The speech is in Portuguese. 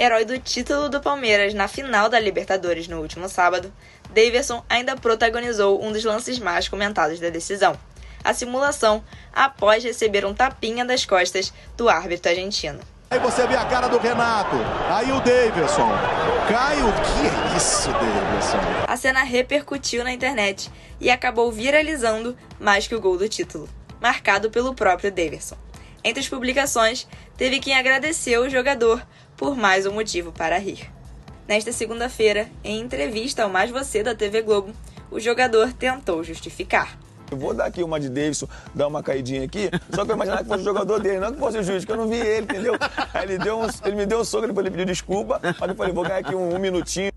Herói do título do Palmeiras na final da Libertadores no último sábado, Davidson ainda protagonizou um dos lances mais comentados da decisão. A simulação após receber um tapinha das costas do árbitro argentino. Aí você vê a cara do Renato. Aí o Davidson. Caio, o que é isso, Davidson? A cena repercutiu na internet e acabou viralizando mais que o gol do título, marcado pelo próprio Davidson. Entre as publicações, teve quem agradeceu o jogador por mais um motivo para rir. Nesta segunda-feira, em entrevista ao Mais Você da TV Globo, o jogador tentou justificar. Eu vou dar aqui uma de Davidson, dar uma caidinha aqui, só que eu imaginava que fosse o jogador dele, não que fosse o juiz, que eu não vi ele, entendeu? Aí ele, deu um, ele me deu um soco, ele pediu desculpa, mas eu falei, vou ganhar aqui um, um minutinho.